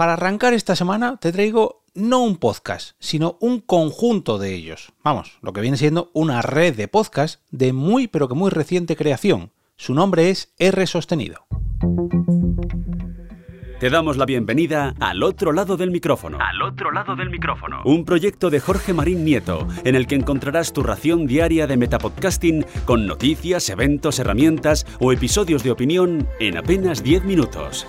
Para arrancar esta semana te traigo no un podcast, sino un conjunto de ellos. Vamos, lo que viene siendo una red de podcasts de muy pero que muy reciente creación. Su nombre es R Sostenido. Te damos la bienvenida al otro lado del micrófono. Al otro lado del micrófono. Un proyecto de Jorge Marín Nieto, en el que encontrarás tu ración diaria de metapodcasting con noticias, eventos, herramientas o episodios de opinión en apenas 10 minutos.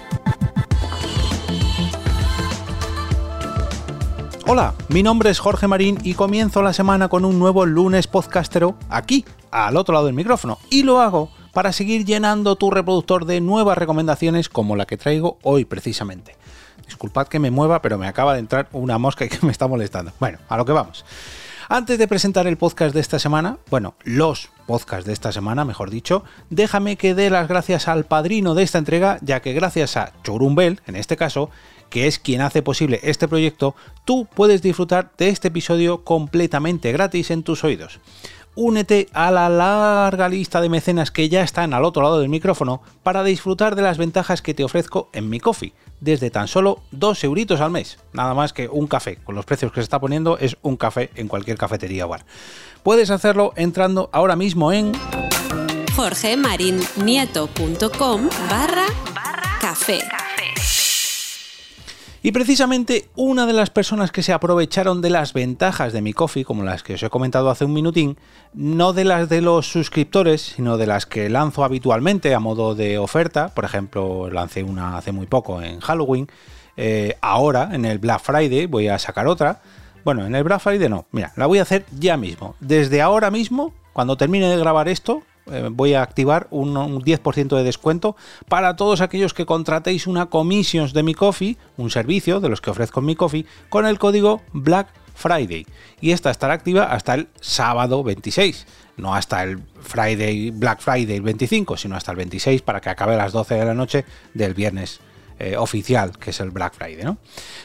Hola, mi nombre es Jorge Marín y comienzo la semana con un nuevo lunes podcastero aquí, al otro lado del micrófono. Y lo hago para seguir llenando tu reproductor de nuevas recomendaciones como la que traigo hoy precisamente. Disculpad que me mueva, pero me acaba de entrar una mosca y que me está molestando. Bueno, a lo que vamos. Antes de presentar el podcast de esta semana, bueno, los podcasts de esta semana, mejor dicho, déjame que dé las gracias al padrino de esta entrega, ya que gracias a Chorumbel, en este caso, que es quien hace posible este proyecto, tú puedes disfrutar de este episodio completamente gratis en tus oídos únete a la larga lista de mecenas que ya están al otro lado del micrófono para disfrutar de las ventajas que te ofrezco en mi coffee, desde tan solo 2 euritos al mes. Nada más que un café, con los precios que se está poniendo es un café en cualquier cafetería o bar. Puedes hacerlo entrando ahora mismo en jorgemarinieto.com barra café. Y precisamente una de las personas que se aprovecharon de las ventajas de mi coffee, como las que os he comentado hace un minutín, no de las de los suscriptores, sino de las que lanzo habitualmente a modo de oferta, por ejemplo, lancé una hace muy poco en Halloween, eh, ahora en el Black Friday voy a sacar otra. Bueno, en el Black Friday no, mira, la voy a hacer ya mismo. Desde ahora mismo, cuando termine de grabar esto, eh, voy a activar un, 10% de descuento para todos aquellos que contratéis una Commissions de mi coffee, un servicio de los que ofrezco en mi coffee, con el código Black Friday. Y esta estará activa hasta el sábado 26. No hasta el Friday, Black Friday el 25, sino hasta el 26 para que acabe a las 12 de la noche del viernes eh, oficial, que es el Black Friday. ¿no?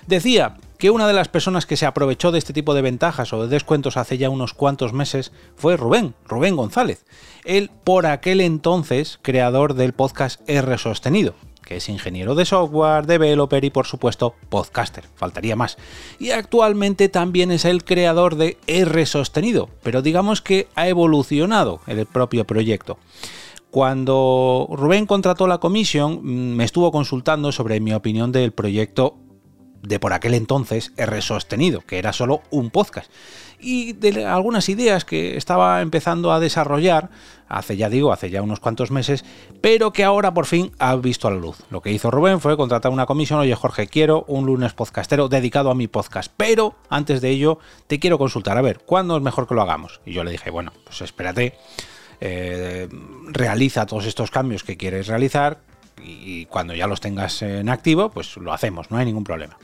Decía que una de las personas que se aprovechó de este tipo de ventajas o de descuentos hace ya unos cuantos meses fue Rubén, Rubén González. Él, por aquel entonces, creador del podcast R Sostenido, que es ingeniero de software, developer y por supuesto podcaster, faltaría más. Y actualmente también es el creador de R Sostenido, pero digamos que ha evolucionado el propio proyecto. Cuando Rubén contrató la comisión, mm, me estuvo consultando sobre mi opinión del proyecto de por aquel entonces R sostenido, que era solo un podcast. Y de algunas ideas que estaba empezando a desarrollar, hace ya digo, hace ya unos cuantos meses, pero que ahora por fin ha visto a la luz. Lo que hizo Rubén fue contratar una comisión, oye Jorge, quiero un lunes podcastero dedicado a mi podcast, pero antes de ello te quiero consultar, a ver, ¿cuándo es mejor que lo hagamos? Y yo le dije, bueno, pues espérate eh, realiza todos estos cambios que quieres realizar y cuando ya los tengas en activo, pues lo hacemos, no hay ningún problema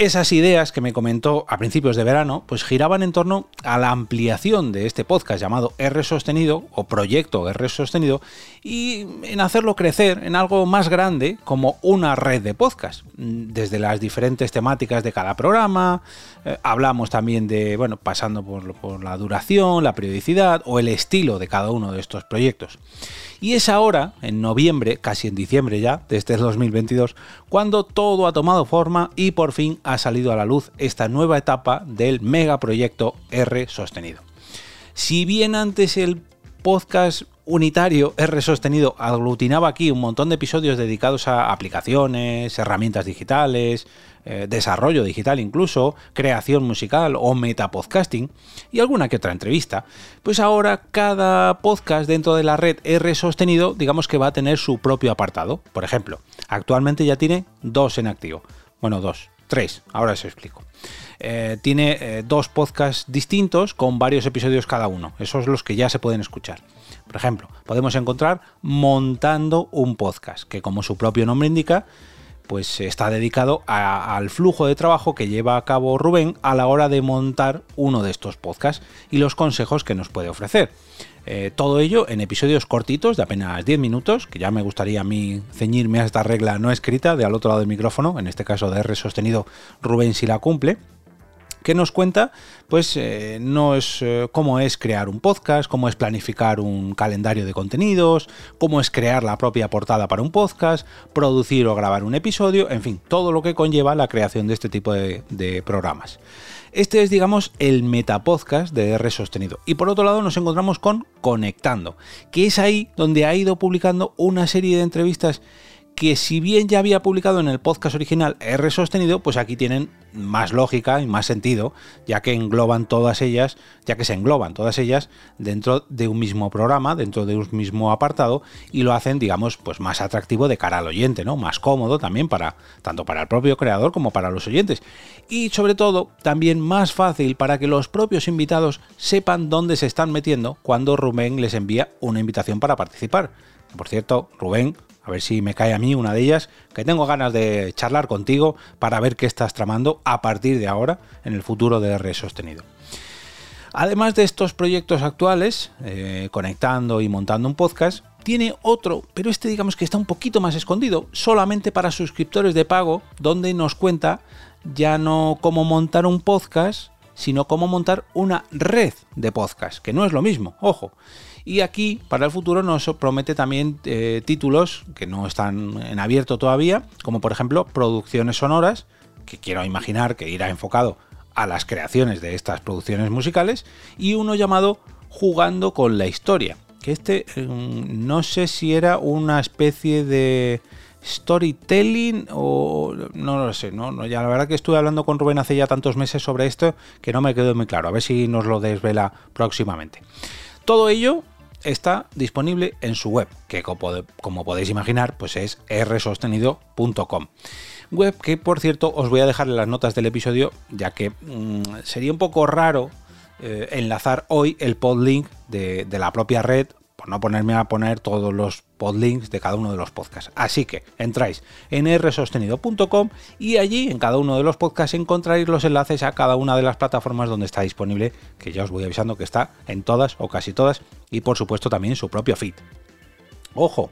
esas ideas que me comentó a principios de verano, pues giraban en torno a la ampliación de este podcast llamado R Sostenido o Proyecto R Sostenido y en hacerlo crecer en algo más grande como una red de podcast. Desde las diferentes temáticas de cada programa, eh, hablamos también de, bueno, pasando por, por la duración, la periodicidad o el estilo de cada uno de estos proyectos. Y es ahora, en noviembre, casi en diciembre ya, de este 2022, cuando todo ha tomado forma y por fin salido a la luz esta nueva etapa del megaproyecto R sostenido. Si bien antes el podcast unitario R sostenido aglutinaba aquí un montón de episodios dedicados a aplicaciones, herramientas digitales, eh, desarrollo digital incluso, creación musical o metapodcasting y alguna que otra entrevista, pues ahora cada podcast dentro de la red R sostenido digamos que va a tener su propio apartado. Por ejemplo, actualmente ya tiene dos en activo. Bueno, dos, tres, ahora os explico. Eh, tiene eh, dos podcasts distintos con varios episodios cada uno. Esos son los que ya se pueden escuchar. Por ejemplo, podemos encontrar Montando un podcast, que como su propio nombre indica, pues está dedicado al flujo de trabajo que lleva a cabo Rubén a la hora de montar uno de estos podcasts y los consejos que nos puede ofrecer. Eh, todo ello en episodios cortitos de apenas 10 minutos, que ya me gustaría a mí ceñirme a esta regla no escrita de al otro lado del micrófono, en este caso de R sostenido Rubén si la cumple. Que nos cuenta, pues, eh, no es eh, cómo es crear un podcast, cómo es planificar un calendario de contenidos, cómo es crear la propia portada para un podcast, producir o grabar un episodio, en fin, todo lo que conlleva la creación de este tipo de, de programas. Este es, digamos, el metapodcast de R sostenido. Y por otro lado nos encontramos con Conectando, que es ahí donde ha ido publicando una serie de entrevistas que si bien ya había publicado en el podcast original R sostenido, pues aquí tienen más lógica y más sentido, ya que engloban todas ellas, ya que se engloban todas ellas dentro de un mismo programa, dentro de un mismo apartado y lo hacen, digamos, pues más atractivo de cara al oyente, ¿no? Más cómodo también para tanto para el propio creador como para los oyentes y sobre todo también más fácil para que los propios invitados sepan dónde se están metiendo cuando Rubén les envía una invitación para participar. Por cierto, Rubén, a ver si me cae a mí una de ellas, que tengo ganas de charlar contigo para ver qué estás tramando a partir de ahora en el futuro de R sostenido. Además de estos proyectos actuales, eh, conectando y montando un podcast, tiene otro, pero este digamos que está un poquito más escondido, solamente para suscriptores de pago, donde nos cuenta ya no cómo montar un podcast, sino cómo montar una red de podcast, que no es lo mismo, ojo. Y aquí, para el futuro, nos promete también eh, títulos que no están en abierto todavía, como por ejemplo producciones sonoras, que quiero imaginar que irá enfocado a las creaciones de estas producciones musicales, y uno llamado Jugando con la historia, que este mm, no sé si era una especie de storytelling o no lo sé, ¿no? Ya la verdad que estuve hablando con Rubén hace ya tantos meses sobre esto que no me quedó muy claro, a ver si nos lo desvela próximamente. Todo ello está disponible en su web, que como podéis imaginar, pues es rsostenido.com. Web que, por cierto, os voy a dejar en las notas del episodio, ya que mmm, sería un poco raro eh, enlazar hoy el podlink de, de la propia red por no ponerme a poner todos los podlinks de cada uno de los podcasts. Así que entráis en rsostenido.com y allí en cada uno de los podcasts encontraréis los enlaces a cada una de las plataformas donde está disponible, que ya os voy avisando que está en todas o casi todas, y por supuesto también en su propio feed. Ojo,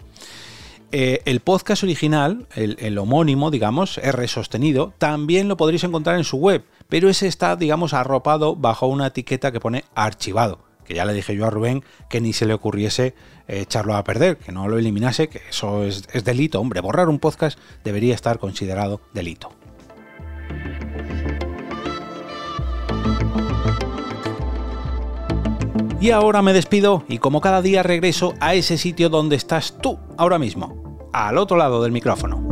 eh, el podcast original, el, el, homónimo, digamos, R sostenido, también lo podréis encontrar en su web, pero ese está, digamos, arropado bajo una etiqueta que pone archivado que ya le dije yo a Rubén que ni se le ocurriese eh, echarlo a perder, que no lo eliminase, que eso es, es delito. Hombre, borrar un podcast debería estar considerado delito. Y ahora me despido y como cada día regreso a ese sitio donde estás tú ahora mismo, al otro lado del micrófono.